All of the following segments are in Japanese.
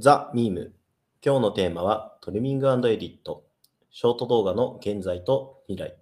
ザ・ミーム。今日のテーマはトリミングエディット。ショート動画の現在と未来。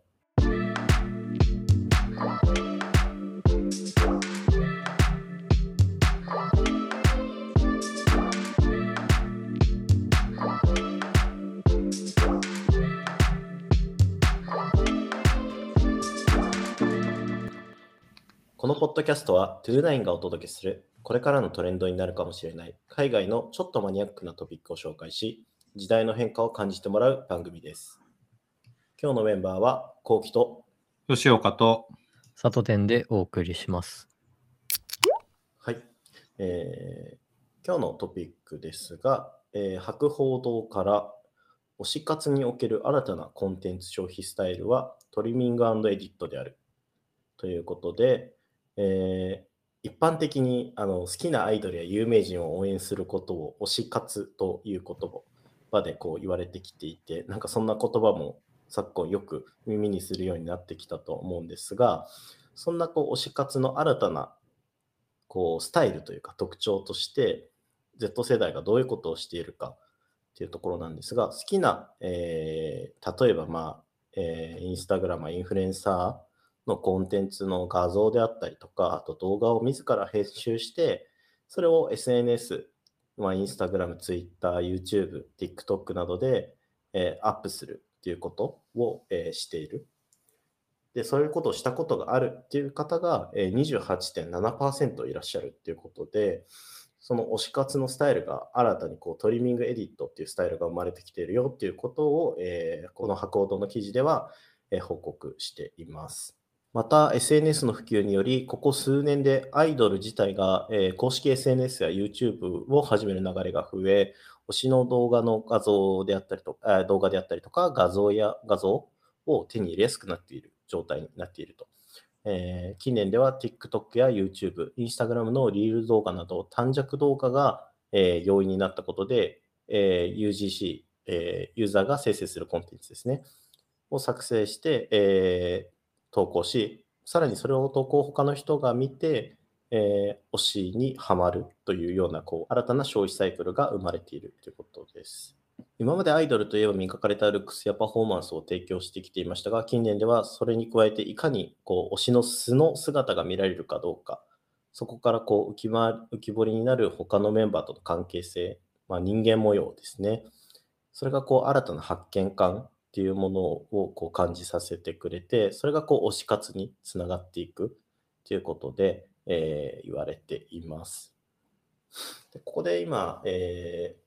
このポッドキャストはトゥーナインがお届けするこれからのトレンドになるかもしれない海外のちょっとマニアックなトピックを紹介し時代の変化を感じてもらう番組です。今日のメンバーはコウキと吉岡と、佐渡店でお送りします。はい、えー今日のトピックですが、えー博報堂から推し活における新たなコンテンツ消費スタイルはトリミングエディットであるということで、えー一般的にあの好きなアイドルや有名人を応援することを推し活という言葉でこう言われてきていて、なんかそんな言葉も昨今よく耳にするようになってきたと思うんですが、そんなこう推し活の新たなこうスタイルというか特徴として Z 世代がどういうことをしているかっていうところなんですが好きな、えー例えばまあ、えーインスタグラマーインフルエンサーのコンテンツの画像であったりとかあと動画を自ら編集してそれを SNS、まあ、インスタグラム、ツイッター、YouTube、TikTok などで、えーアップするっていうことを、えーしている。で、そういうことをしたことがあるっていう方が、えー28.7%いらっしゃるっていうことで、その推し活のスタイルが新たにこうトリミングエディットっていうスタイルが生まれてきているよっていうことを、えーこの博報堂の記事では、えー報告しています。また SNS の普及により、ここ数年でアイドル自体が、えー公式 SNS や YouTube を始める流れが増え、推しの動画の画像であったりとか、動画であったりとか、画像や画像を手に入れやすくなっている状態になっていると。えー近年では TikTok や YouTube、Instagram のリール動画など短尺動画が、えー容易になったことで、えー UGC、えーユーザーが生成するコンテンツですね、を作成して、えー投稿し、さらにそれを投稿を他の人が見て、えー推しにはまるというようなこう新たな消費サイクルが生まれているということです。今までアイドルといえば磨かれたルックスやパフォーマンスを提供してきていましたが、近年ではそれに加えていかにこう推しの素の姿が見られるかどうか、そこからこう浮きま浮き彫りになる他のメンバーとの関係性、まあ、人間模様ですね。それがこう新たな発見感っていうものをこう感じさせてくれて、それがこう推し活につながっていくということで、えー言われています。でここで今、えー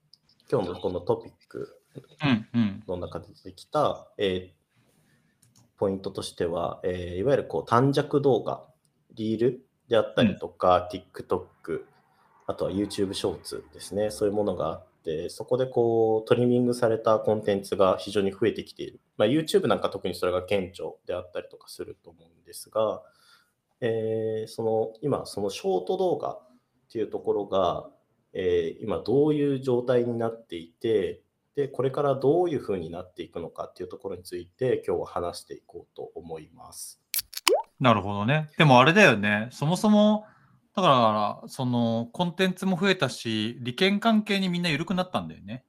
今日のこのトピックうんうん。の中で出てきた、えーポイントとしては、えーいわゆるこう短尺動画、リールであったりとか、TikTok、あとは YouTube ショーツですね、そういうものがあって、そこでこうトリミングされたコンテンツが非常に増えてきている。まあ、YouTube なんか特にそれが顕著であったりとかすると思うんですが、えーその今、そのショート動画っていうところが、えー今どういう状態になっていて、で、これからどういうふうになっていくのかっていうところについて今日は話していこうと思います。なるほどね。でもあれだよね。そもそも、だから、その、コンテンツも増えたし、利権関係にみんな緩くなったんだよね。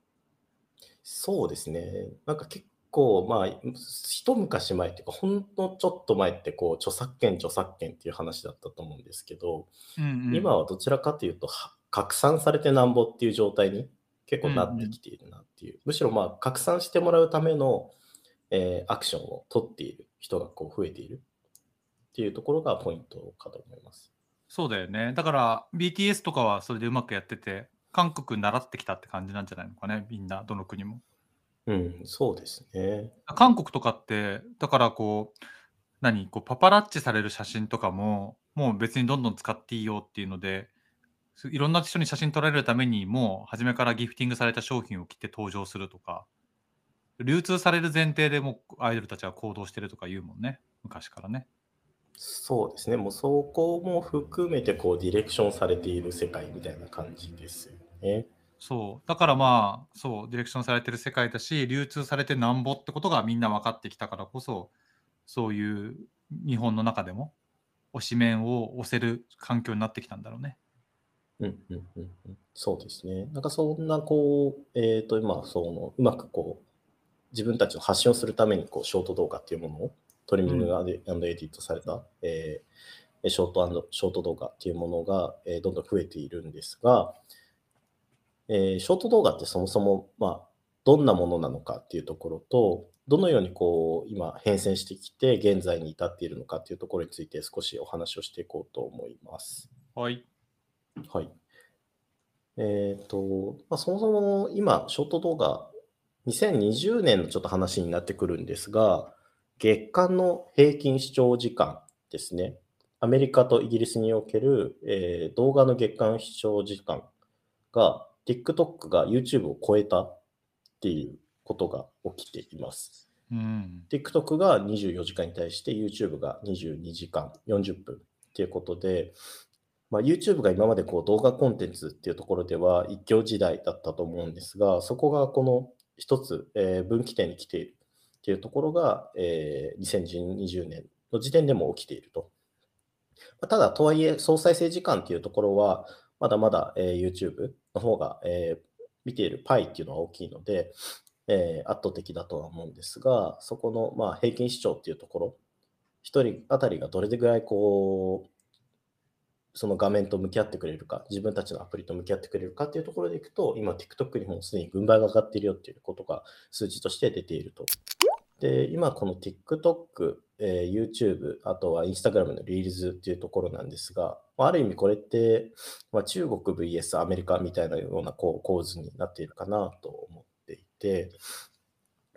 そうですね。なんか結構、まあ、一昔前っていうか、ほんのちょっと前ってこう、著作権、著作権っていう話だったと思うんですけど、うんうん、今はどちらかというと、は拡散されてなんぼっていう状態に結構なってきているなっていう。むしろまあ、拡散してもらうための、えーアクションを取っている人がこう増えているっていうところがポイントかと思います。そうだよね。だから、BTS とかはそれでうまくやってて、韓国習ってきたって感じなんじゃないのかね。みんな、どの国も。うん、そうですね。韓国とかって、だからこう、何こうパパラッチされる写真とかも、もう別にどんどん使っていいよっていうので、すいろんな人に写真撮られるために、もう初めからギフティングされた商品を着て登場するとか、流通される前提でもうアイドルたちは行動してるとか言うもんね。昔からね。そうですね。もうそこも含めてこうディレクションされている世界みたいな感じですよね。そう。だからまあ、そう、ディレクションされてる世界だし、流通されてなんぼってことがみんな分かってきたからこそ、そういう日本の中でも推しメンを押せる環境になってきたんだろうね。うんうんうんうん、そうですね。なんかそんなこう、えっ、と、今、その、うまくこう、自分たちの発信をするためにこうショート動画っていうものをトリミングエディットされた、えーショートショート動画っていうものが、えーどんどん増えているんですが、えーショート動画ってそもそも、まあ、どんなものなのかっていうところと、どのようにこう今変遷してきて現在に至っているのかっていうところについて少しお話をしていこうと思います。はい。はい。えっ、と、まあ、そもそも今、ショート動画、2020年のちょっと話になってくるんですが、月間の平均視聴時間ですね。アメリカとイギリスにおける、えー動画の月間視聴時間が TikTok が YouTube を超えたっていうことが起きています。うん。TikTok が24時間に対して YouTube が22時間40分っていうことで、まあ、YouTube が今までこう動画コンテンツっていうところでは一強時代だったと思うんですが、そこがこの一つ、えー分岐点に来ているっていうところが、えー2020年の時点でも起きていると。まただ、とはいえ、総再生時間っていうところは、まだまだ、えー YouTube の方が、えー見ているパイっていうのは大きいので、えー圧倒的だとは思うんですが、そこの、まあ、平均視聴っていうところ、一人当たりがどれぐらいこう、その画面と向き合ってくれるか、自分たちのアプリと向き合ってくれるかっていうところでいくと、今 TikTok にもすでに軍配が上がっているよっていうことが数字として出ていると。で、今この TikTok、えー YouTube、あとは Instagram の Reels っていうところなんですが、ある意味これって、まあ、中国 VS アメリカみたいなようなこう構図になっているかなと思っていて、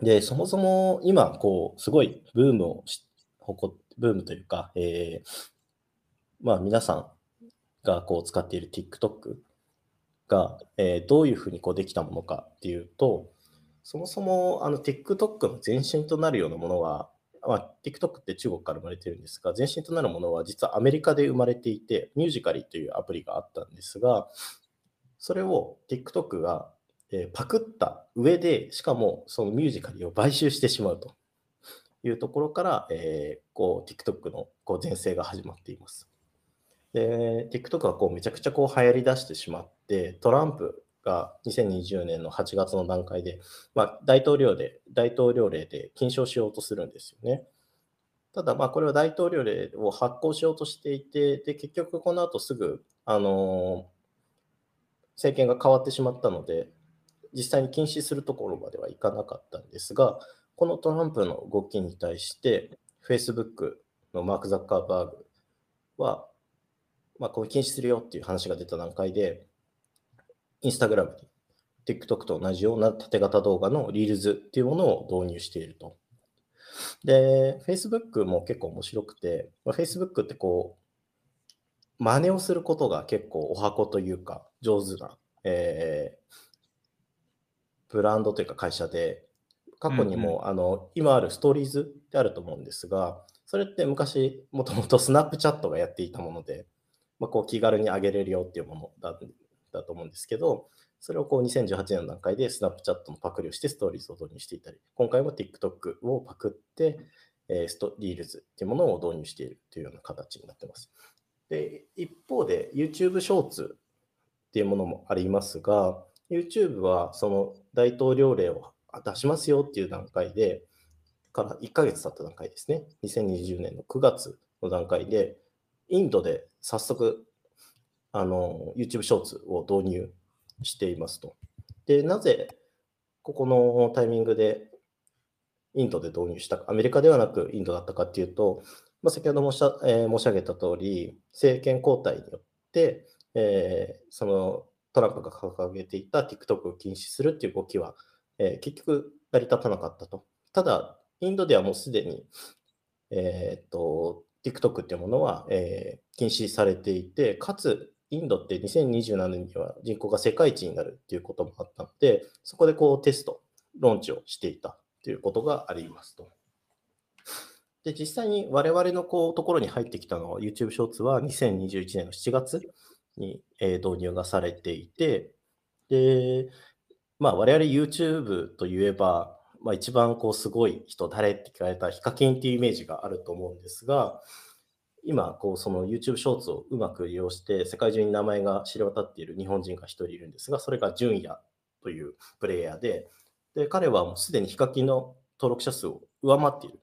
で、そもそも今、こう、すごいブームをし誇っブームというか、えーまあ皆さんがこう使っている TikTok が、えーどういうふうにこうできたものかっていうと、そもそもあの TikTok の前身となるようなものは、まあ、TikTok って中国から生まれてるんですが、前身となるものは実はアメリカで生まれていて、ミュージカリというアプリがあったんですが、それを TikTok が、えパクった上で、しかもそのミュージカリを買収してしまうというところから、えーこう TikTok のこう全盛が始まっています。で、TikTok はこうめちゃくちゃこう流行り出してしまって、トランプが2020年の8月の段階で、まあ、大統領で、大統領令で禁止をしようとするんですよね。ただ、まあ、これは大統領令を発行しようとしていて、で、結局この後すぐ、あの政権が変わってしまったので、実際に禁止するところまではいかなかったんですが、このトランプの動きに対して、Facebook のマーク・ザッカーバーグは、まあ、これ禁止するよっていう話が出た段階で、Instagram に TikTok と同じような縦型動画の Reels っていうものを導入していると。で、Facebook も結構面白くて、まあ Facebook ってこう、真似をすることが結構お箱というか上手な、えーブランドというか会社で、過去にも、あの今あるストーリーズってあると思うんですが、それって昔、もともとスナップチャットがやっていたもので、まあ、こう気軽に上げれるよっていうものだだと思うんですけど、それをこう2018年の段階でスナップチャットのパクリをしてストーリーズを導入していたり、今回も TikTok をパクって、えーストリールズっていうものを導入しているというような形になってます。で、一方で YouTube ショーツっていうものもありますが、YouTube はその大統領令を出しますよっていう段階で、から1ヶ月経った段階ですね。2020年の9月の段階で、インドで早速、あの、YouTube ショーツを導入していますと。で、なぜここのタイミングでインドで導入したか、アメリカではなくインドだったかっていうと、まあ、先ほど申し,、えー申し上げた通り、政権交代によって、えーそのトランプが掲げていた TikTok を禁止するっていう動きは、えー結局成り立たなかったと。ただ、インドではもうすでに、えーっと TikTok っていうものは、えー禁止されていて、かつ、インドって2027年には人口が世界一になるっていうこともあったので、そこでこうテスト、ローンチをしていたということがありますと。で、実際に我々のこうところに入ってきたのは YouTube ショーツは2021年の7月に、えー導入がされていて、で、まあ我々 YouTube といえば、まあ一番こうすごい人誰って聞かれたらヒカキンっていうイメージがあると思うんですが、今、こうその YouTube ショーツをうまく利用して世界中に名前が知れ渡っている日本人が一人いるんですが、それが純也というプレイヤーで、で彼はもうすでにヒカキンの登録者数を上回っている。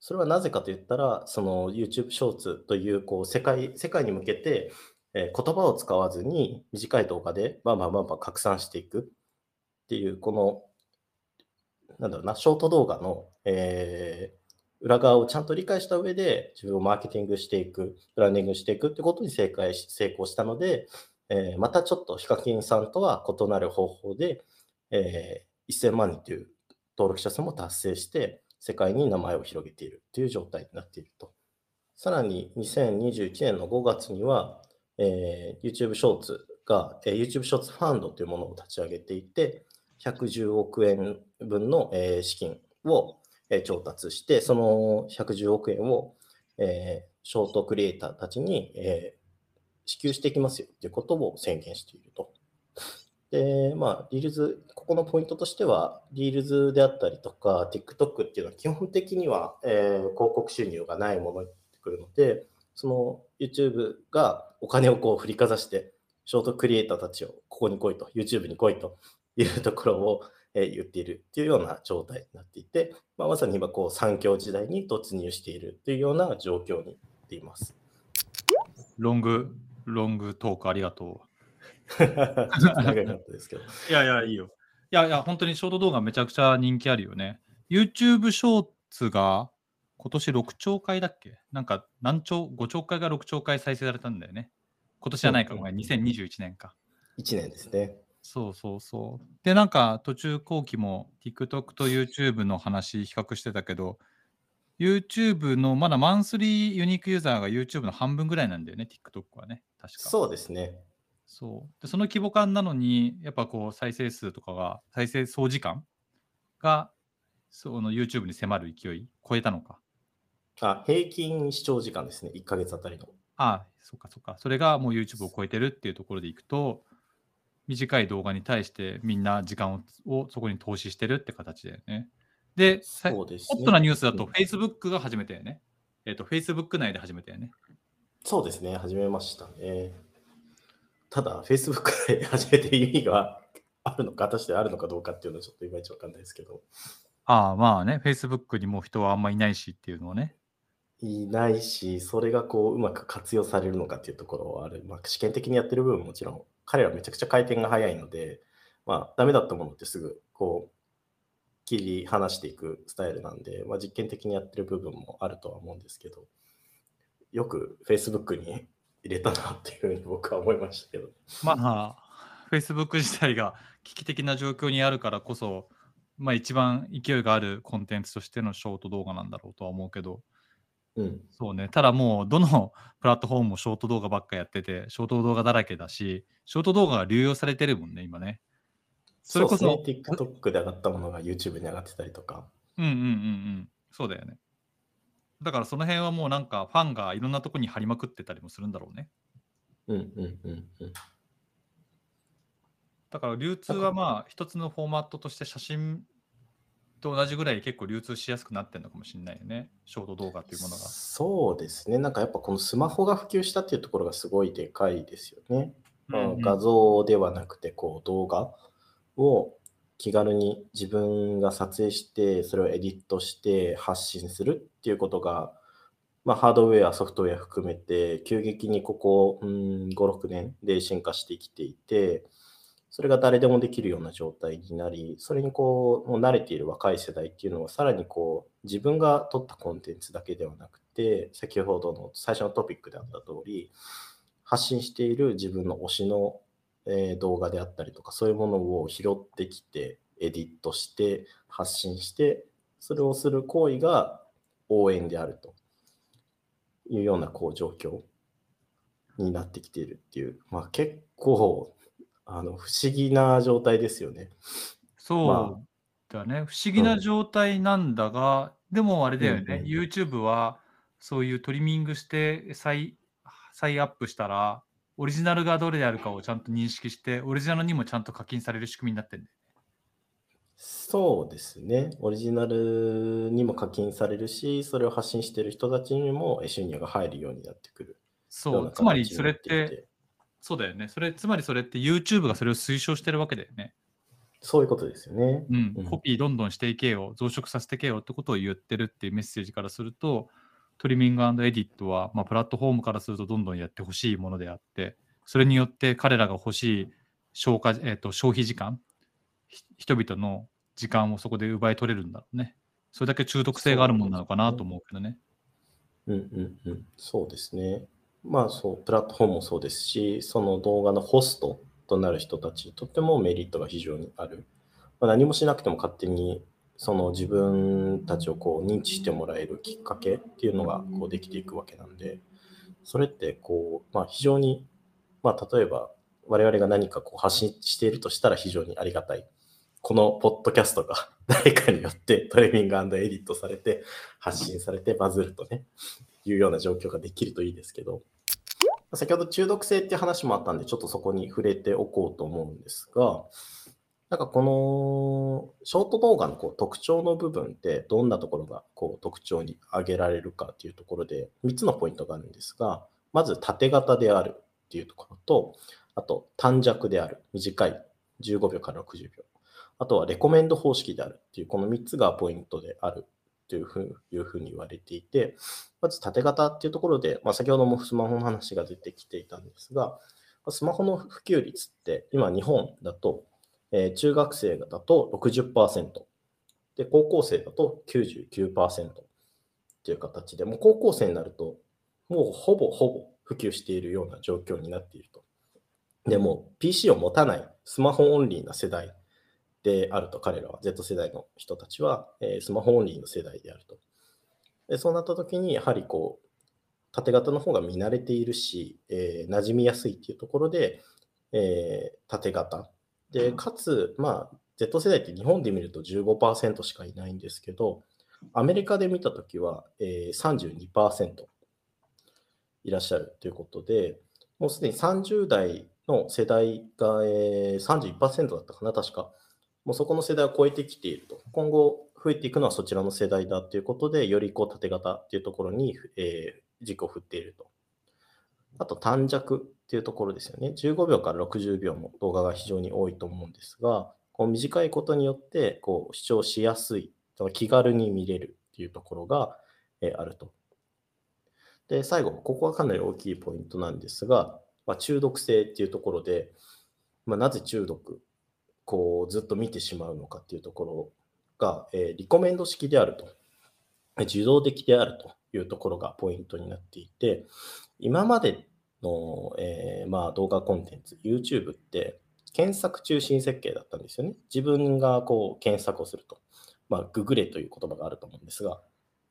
それはなぜかといったら、その YouTube ショーツというこう世界世界に向けて、え言葉を使わずに短い動画でバンバンバンバン拡散していくっていう、この、なんだろうな、ショート動画の、えー裏側をちゃんと理解した上で自分をマーケティングしていく、ブランディングしていくってことに正解し成功したので、えーまたちょっとヒカキンさんとは異なる方法で、えー1000万人という登録者数も達成して、世界に名前を広げているという状態になっていると。さらに2021年の5月には、えー YouTube ショーツが、えー YouTube ショーツファンドというものを立ち上げていて、110億円分の、えー資金を、え調達して、その110億円を、えーショートクリエイターたちに、えー支給していきますよということを宣言していると。で、まあ、 Reels、ここのポイントとしては、 Reels であったりとか、TikTok っていうのは基本的には、えー広告収入がないものになってくるので、その YouTube がお金をこう振りかざして、ショートクリエイターたちをここに来いと、YouTube に来いというところを、えー言っているっていうような状態になっていて、まあ、まさに今こう産業時代に突入しているというような状況になっています。ロング、ロングトークありがとちょっと長かったですけど。う。いやいや、いいよ。いやいや、本当にショート動画めちゃくちゃ人気あるよね。YouTube ショーツが今年6兆回だっけ？なんか何兆、5兆回が6兆回再生されたんだよね。今年じゃないか、ごめん、2021年か。1年ですね。そうそうそう。で、なんか途中後期も TikTok と YouTube の話比較してたけど、YouTube のまだマンスリーユニークユーザーが YouTube の半分ぐらいなんだよね、TikTok はね。確か。そうですね。そうでその規模感なのに、やっぱこう再生数とかが、再生総時間がその YouTube に迫る勢い、超えたのか。あ平均視聴時間ですね、1ヶ月あたりの。ああ、そっかそっか。それがもう YouTube を超えてるっていうところでいくと、短い動画に対してみんな時間ををそこに投資してるって形だよね。で、さそうですね。ホットなニュースだとうん Facebook が始めたよね。えっ、と、Facebook 内で始めたよね。そうですね、始めましたね。ただ、Facebook で始めて意味があるのか、果たしてあるのかどうかっていうのはちょっといまいちわかんないですけど、ああ、まあね、Facebook にも人はあんまいないしっていうのをね。いないし、それがこううまく活用されるのかっていうところはある。まあ、試験的にやってる部分ももちろん、彼らめちゃくちゃ回転が早いので、まあ、ダメだったものってすぐこう切り離していくスタイルなんで、まあ、実験的にやってる部分もあるとは思うんですけど、よく Facebook に入れたなっていうふうに僕は思いましたけど。まあ、Facebook 自体が危機的な状況にあるからこそ、まあ一番勢いがあるコンテンツとしてのショート動画なんだろうとは思うけど、うん、そうね、ただもうどのプラットフォームもショート動画ばっかやってて、ショート動画だらけだし、ショート動画が流用されてるもんね、今ね。それこそ、そうですね、TikTok で上がったものが YouTube に上がってたりとか。うんうんうんうん、そうだよね。だからその辺はもうなんかファンがいろんなとこに貼りまくってたりもするんだろうね。うんうんうんうん。だから流通はまあ一つのフォーマットとして写真と同じぐらい結構流通しやすくなってるのかもしれないよね。ショート動画というものが。そうですね、なんかやっぱこのスマホが普及したっていうところがすごいでかいですよね。まあうんうん画像ではなくてこう動画を気軽に自分が撮影してそれをエディットして発信するっていうことが、まあ、ハードウェアソフトウェア含めて急激にここ56年で進化してきていてそれが誰でもできるような状態になりそれにこうもう慣れている若い世代っていうのはさらにこう自分が撮ったコンテンツだけではなくて先ほどの最初のトピックであった通り発信している自分の推しの、え動画であったりとかそういうものを拾ってきてエディットして発信してそれをする行為が応援であるというようなこう状況になってきているっていう、まあ、結構あの不思議な状態ですよね。そうだね。不思議な状態なんだが、でもあれだよね、うんうん YouTube はそういうトリミングして再再アップしたら、オリジナルがどれであるかをちゃんと認識して、オリジナルにもちゃんと課金される仕組みになってるんだよね。そうですね。オリジナルにも課金されるし、それを発信している人たちにもえ収入が入るようになってくるそう、つまり形それって、そうだよね。それ、つまりそれって YouTube がそれを推奨してるわけだよね。そういうことですよね。うんうんコピーどんどんしていけよ、増殖させていけよってことを言ってるっていうメッセージからすると、トリミングエディットは、まあ、プラットフォームからするとどんどんやってほしいものであって、それによって彼らが欲しい消化、えー、と消費時間、ひ人々の時間をそこで奪い取れるんだろうね。それだけ中毒性があるものなのかなと思うけどね。うんうんうん、そうですね。まあそう、プラットフォームもそうですし、その動画のホストとなる人たちにとってもメリットが非常にある。まあ、何もしなくても勝手にその自分たちをこう認知してもらえるきっかけっていうのがこうできていくわけなんで、それってこう、まあ、非常に、まあ、例えば我々が何かこう発信しているとしたら非常にありがたい。このポッドキャストが 誰かによってトレーニングエディットされて発信されてバズるとね、いうような状況ができるといいですけど、先ほど中毒性っていう話もあったんで、ちょっとそこに触れておこうと思うんですが、なんかこのショート動画のこう特徴の部分ってどんなところがこう特徴に挙げられるかっていうところで3つのポイントがあるんですが、まず縦型であるっていうところと、あと短尺である、短い15秒から60秒。あとはレコメンド方式であるっていうこの3つがポイントであるというふうに言われていて、まず縦型っていうところで、まあ、先ほどもスマホの話が出てきていたんですが、スマホの普及率って今日本だと、えー中学生だと60%、で高校生だと99%っていう形で、もう高校生になると、もうほぼほぼ普及しているような状況になっていると。でも PC を持たないスマホオンリーな世代であると、彼らは Z 世代の人たちは、えースマホオンリーの世代であると。でそうなった時に、やはりこう、縦型の方が見慣れているし、えー馴染みやすいっていうところで、えー縦型。で、かつ、まあ、Z 世代って日本で見ると15%しかいないんですけど、アメリカで見たときは、えー、32%いらっしゃるということで、もうすでに30代の世代が、えー、31%だったかな、確か。もうそこの世代を超えてきていると。今後増えていくのはそちらの世代だということで、よりこう縦型っていうところに、えー軸を振っていると。あと短尺っていうところですよね。15秒から60秒の動画が非常に多いと思うんですが、こう短いことによってこう視聴しやすい、気軽に見れるっていうところが、えーあると。で、最後、ここはかなり大きいポイントなんですが、まあ、中毒性っていうところで、まあ、なぜ中毒、こうずっと見てしまうのかっていうところが、えーリコメンド式であると。受動的であるというところがポイントになっていて、今までの、えーまあ、動画コンテンツ、YouTube って検索中心設計だったんですよね。自分がこう検索をすると。まあ、ググれという言葉があると思うんですが、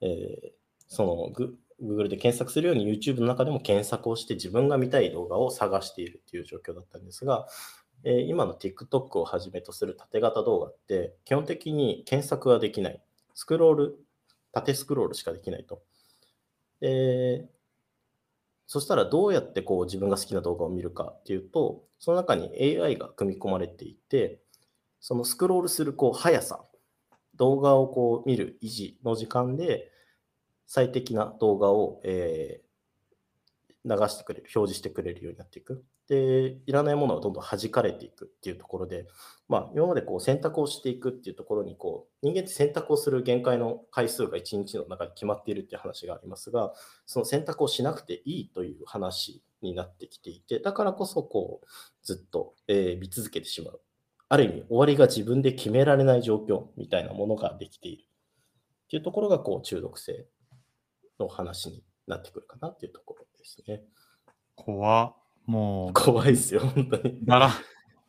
えーそのグ Google で検索するように YouTube の中でも検索をして自分が見たい動画を探しているという状況だったんですが、え今の TikTok をはじめとする縦型動画って基本的に検索はできない。スクロール、縦スクロールしかできないと。で、そしたらどうやってこう自分が好きな動画を見るかっていうと、その中に AI が組み込まれていて、そのスクロールするこう速さ、動画をこう見る維持の時間で最適な動画を、えー流してくれる、表示してくれるようになっていく。で、いらないものはどんどん弾かれていくっていうところで、まあ、今までこう選択をしていくっていうところにこう、人間って選択をする限界の回数が1日の中で決まっているっていう話がありますが、その選択をしなくていいという話になってきていて、だからこそこう、ずっと、え見続けてしまう。ある意味、終わりが自分で決められない状況みたいなものができているっていうところが、こう、中毒性の話になってくるかなっていうところですね。怖っもう、怖いですよ、本当に。だら、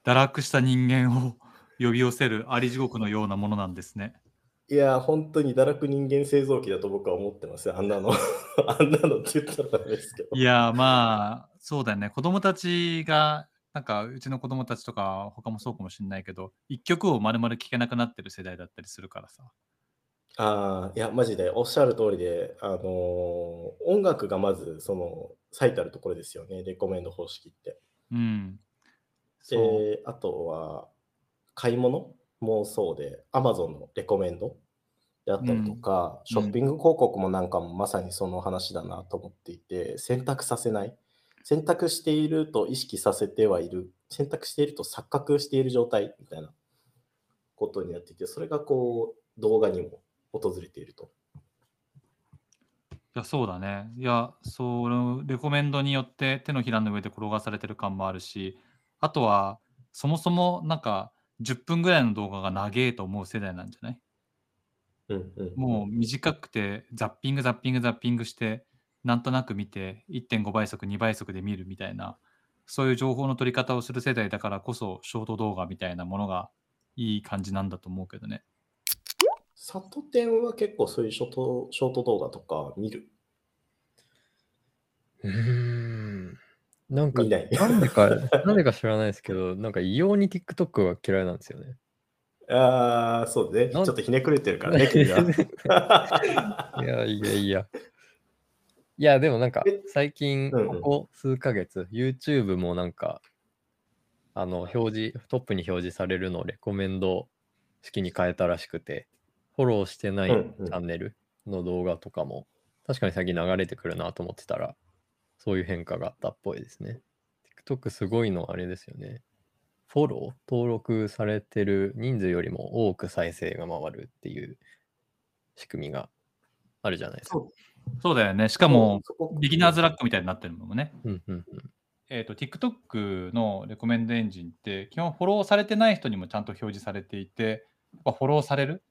堕落した人間を呼び寄せるあり地獄のようなものなんですね。いや、本当に堕落人間製造機だと僕は思ってますよ。あんなの。あんなのって言ったらダメですけど。いや、まあ、そうだよね。子供たちが、なんか、うちの子供たちとか、他もそうかもしれないけど、一曲を丸々聴けなくなってる世代だったりするからさ。ああ、いや、マジでおっしゃる通りで、あのー音楽がまず、その、最たるところですよね、レコメンド方式って。うん。で、あとは、買い物もそうで、Amazon のレコメンドであったりとか、ショッピング広告もなんかもまさにその話だなと思っていて、選択させない。選択していると意識させてはいる。選択していると錯覚している状態みたいなことになっていて、それがこう動画にも訪れていると。いや、そうだね。いや、そのレコメンドによって手のひらの上で転がされてる感もあるし、あとは、そもそもなんか10分ぐらいの動画が長えと思う世代なんじゃない？うんうん、もう短くてザッピングザッピングザッピングしてなんとなく見て1.5倍速2倍速で見るみたいなそういう情報の取り方をする世代だからこそショート動画みたいなものがいい感じなんだと思うけどね。サトテンは結構そういうショートショート動画とか見る？うーん。なんか、見ない。なんでか、なんでか知らないですけど、なんか異様に TikTok が嫌いなんですよね。ああ、そうね。ちなんょっとひねくれてるからね、君は。いやいやいや。いや、でもなんかえ最近、うんうんここ数ヶ月、YouTube もなんか、あの、表示、トップに表示されるのをレコメンド式に変えたらしくて、フォローしてないチャンネルの動画とかも、確かに最近流れてくるなと思ってたら、そういう変化があったっぽいですね。TikTok すごいのはあれですよね。フォロー登録されてる人数よりも多く再生が回るっていう仕組みがあるじゃないですか。そうだよね。しかも、ビギナーズラックみたいになってるのもね。うんうんうん。えっ、と、TikTok のレコメンドエンジンって、基本フォローされてない人にもちゃんと表示されていて、やっぱフォローされる？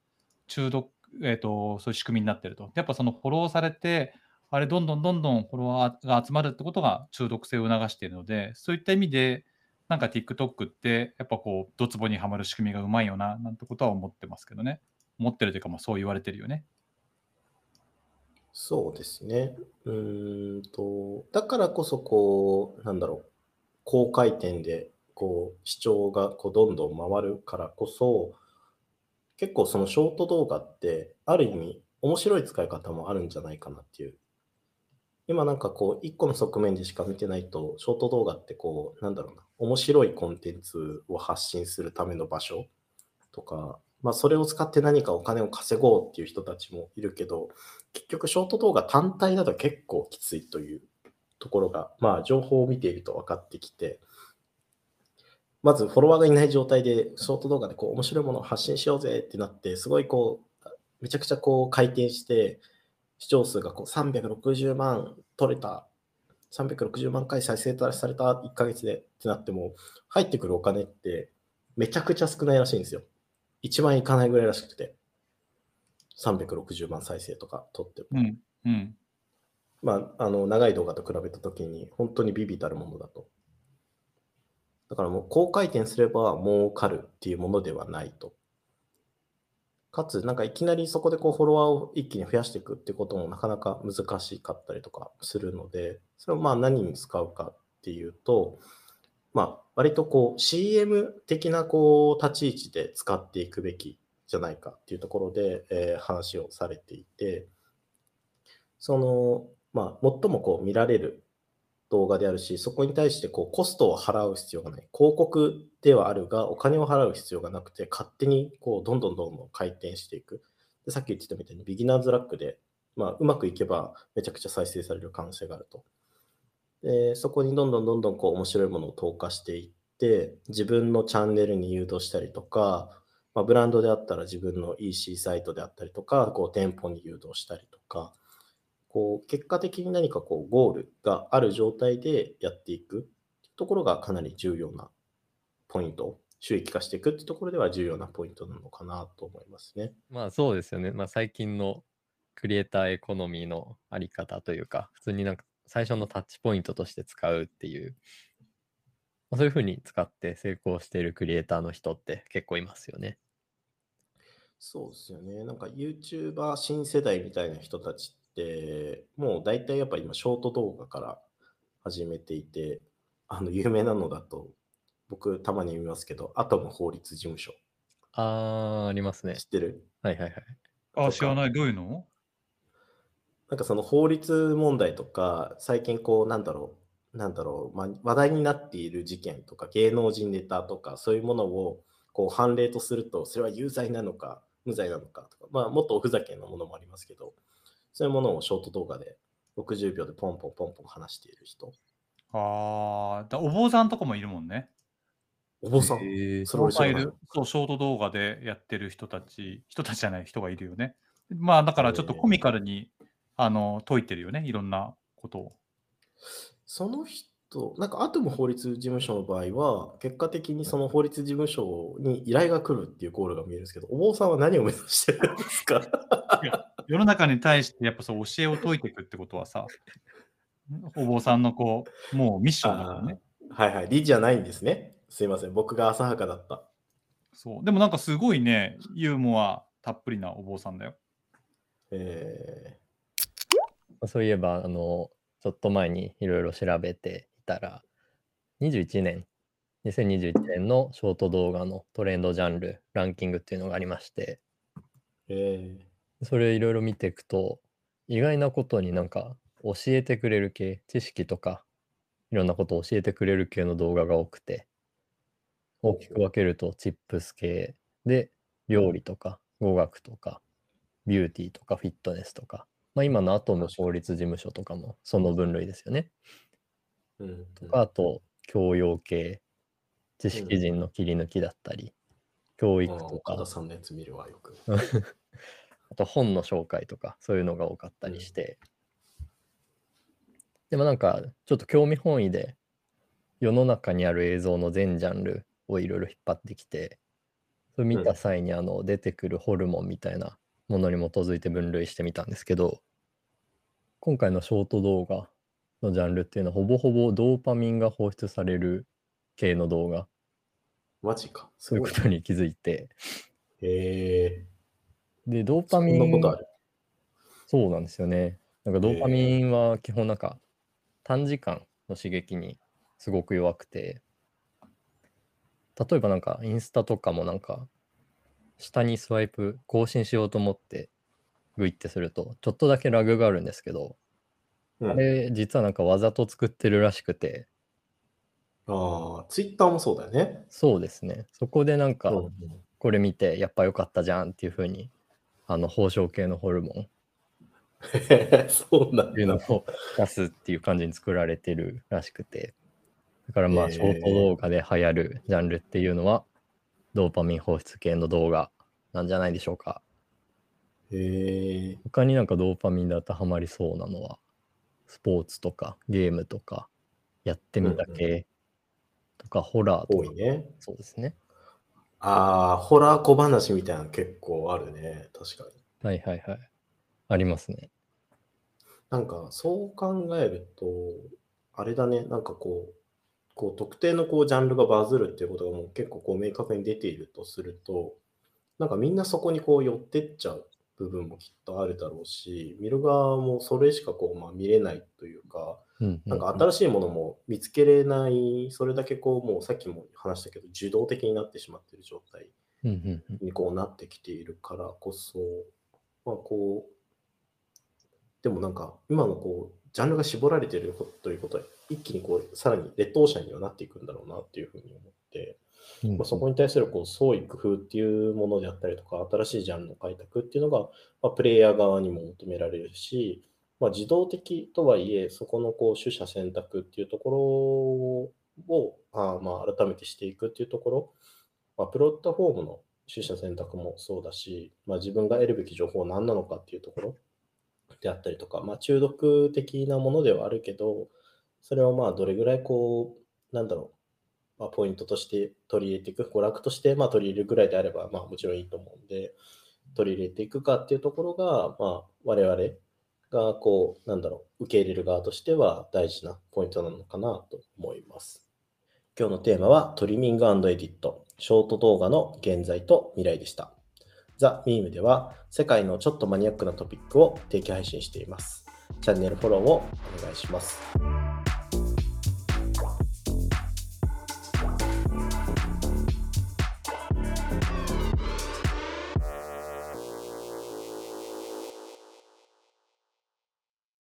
中毒、えっ、と、そういう仕組みになってると。やっぱそのフォローされて、あれ、どんどんどんどんフォロワーが集まるってことが中毒性を促しているので、そういった意味で、なんか TikTok って、やっぱこう、ドツボにはまる仕組みがうまいよな、なんてことは思ってますけどね。思ってるというか、まあそう言われてるよね。そうですね。うんと、だからこそ、こう、なんだろう、高回転で、こう、視聴がこうどんどん回るからこそ、結構そのショート動画って、ある意味、面白い使い方もあるんじゃないかなっていう。今なんかこう、一個の側面でしか見てないと、ショート動画ってこう、なんだろうな、面白いコンテンツを発信するための場所とか、まあそれを使って何かお金を稼ごうっていう人たちもいるけど、結局ショート動画単体だと結構きついというところが、まあ情報を見ていると分かってきて、まずフォロワーがいない状態でショート動画でこう面白いものを発信しようぜってなって、すごいこう、めちゃくちゃこう回転して、視聴数がこう360万取れた、360万回再生された1ヶ月でってなっても、入ってくるお金ってめちゃくちゃ少ないらしいんですよ。1万いかないぐらいらしくて。360万再生とか取っても。うん。うん。まあ、あの、長い動画と比べたときに、本当にビビたるものだと。だからもう、高回転すれば儲かるっていうものではないと。かつ、なんかいきなりそこでこうフォロワーを一気に増やしていくってこともなかなか難しかったりとかするので、それをまあ何に使うかっていうと、まあ、割とこう CM 的なこう立ち位置で使っていくべきじゃないかっていうところで、えー話をされていて、その、まあ、最もこう見られる動画であるし、そこに対してこうコストを払う必要がない。広告ではあるが、お金を払う必要がなくて、勝手にこうどんどんどんどん回転していく。でさっき言ってたみたいに、ビギナーズラックで、まあ、うまくいけばめちゃくちゃ再生される可能性があると。でそこにどんどんどんどんこう面白いものを投下していって、自分のチャンネルに誘導したりとか、まあ、ブランドであったら自分の EC サイトであったりとか、こう店舗に誘導したりとか、こう結果的に何かこうゴールがある状態でやっていくところがかなり重要なポイント、収益化していくってところでは重要なポイントなのかなと思いますね。まあそうですよね。まあ最近のクリエイターエコノミーのあり方というか、普通になんか最初のタッチポイントとして使うっていう、まあ、そういうふうに使って成功しているクリエイターの人って結構いますよね。そうですよね。なんか YouTuber 新世代みたいな人たちもう大体やっぱ今ショート動画から始めていて、あの有名なのだと、僕たまに見ますけど、アトム法律事務所。あー、ありますね知。ってる？はいはいはい。あ、か知らない。どういうの？なんかその法律問題とか、最近こう、なんだろう、なんだろう、まあ、話題になっている事件とか、芸能人ネタとか、そういうものをここう判例とすると、それは有罪なのか、無罪なのかとか、まあ、もっとおふざけなものもありますけど、そういうものをショート動画で60秒でポンポンポンポン話している人。ああ、だお坊さんとかもいるもんね。お坊さん、へえそれ俺知らない。そう、ショート動画でやってる人たち、人たちじゃない人がいるよね。まあ、だからちょっとコミカルに、あの解いてるよね、いろんなことを。その人、なんかアトム法律事務所の場合は、結果的にその法律事務所に依頼が来るっていうゴールが見えるんですけど、お坊さんは何を目指してるんですか？世の中に対してやっぱそう教えを解いていくってことはさ、お坊さんのこう、もうミッションだからね。はいはい、理じゃないんですね。すいません、僕が浅はかだった。そう。でもなんかすごいね、ユーモアたっぷりなお坊さんだよ。えまあそういえば、あの、ちょっと前にいろいろ調べていたら、21年、2021年のショート動画のトレンドジャンル、ランキングっていうのがありまして、ーえそれいろいろ見ていくと、意外なことになんか教えてくれる系、知識とか、いろんなことを教えてくれる系の動画が多くて、大きく分けるとチップス系で、料理とか語学とか、ビューティーとかフィットネスとか、まあ、今のアトム法律事務所とかもその分類ですよね。ーうんとかあと、教養系、知識人の切り抜きだったり、教うん育とか岡田、さんのやつ見るわ、よく。あと本の紹介とか、そういうのが多かったりして、でもなんか、ちょっと興味本位で、世の中にある映像の全ジャンルをいろいろ引っ張ってきて、それ見た際にあの出てくるホルモンみたいなものに基づいて分類してみたんですけど、今回のショート動画のジャンルっていうのは、ほぼほぼドーパミンが放出される系の動画、マジか。すそういうことに気づいて、へえで、ドーパミンんなことある。そうなんですよね。なんかドーパミンは基本なんか短時間の刺激にすごく弱くて、例えばなんかインスタとかもなんか下にスワイプ更新しようと思ってグイってするとちょっとだけラグがあるんですけど、うんあれ実はなんかわざと作ってるらしくて、ああ、ツイッターもそうだよね。そうですね。そこでなんかこれ見てやっぱ良かったじゃんっていう風にあの報奨系のホルモン そうなんいうのだ。を出すっていう感じに作られてるらしくて。だからまあ、ショート動画で流行るジャンルっていうのは、ドーパミン放出系の動画なんじゃないでしょうか。へえ他になんかドーパミンで当てはまりそうなのは、スポーツとかゲームとか、やってみた系とか、ホラーとか多い、ね。そうですね。ああ、ホラー小話みたいなの結構あるね。確かに。はいはいはい。ありますね。なんか、そう考えると、あれだね、なんかこう、こう特定のこうジャンルがバズるっていうことがもう結構こう明確に出ているとすると、なんかみんなそこにこう寄ってっちゃう部分もきっとあるだろうし、見る側もそれしかこう、まあ、見れないというか、なんか新しいものも見つけれない、それだけこう、もうさっきも話したけど、受動的になってしまっている状態にこうなってきているからこそ、まあこう、でもなんか今のこう、ジャンルが絞られているということは、一気にこう、さらに劣等者にはなっていくんだろうなっていうふうに思って、うんまあ、そこに対するこう創意工夫っていうものであったりとか、新しいジャンルの開拓っていうのが、まあ、プレイヤー側にも求められるし、まあ、自動的とはいえ、そこのこう取捨選択っていうところを、あまあ改めてしていくっていうところ、まあ、プロットフォームの取捨選択もそうだし、まあ、自分が得るべき情報は何なのかっていうところであったりとか、まあ、中毒的なものではあるけど、それをまあどれぐらいこう、なんだろう、まあ、ポイントとして取り入れていく、娯楽としてまあ取り入れるぐらいであれば、まあ、もちろんいいと思うんで、取り入れていくかっていうところが、まあ、我々がこう、なんだろう、受け入れる側としては大事なポイントなのかなと思います。今日のテーマはトリミングエディット、ショート動画の現在と未来でした。ザ・ミームでは世界のちょっとマニアックなトピックを定期配信しています。チャンネルフォローをお願いします。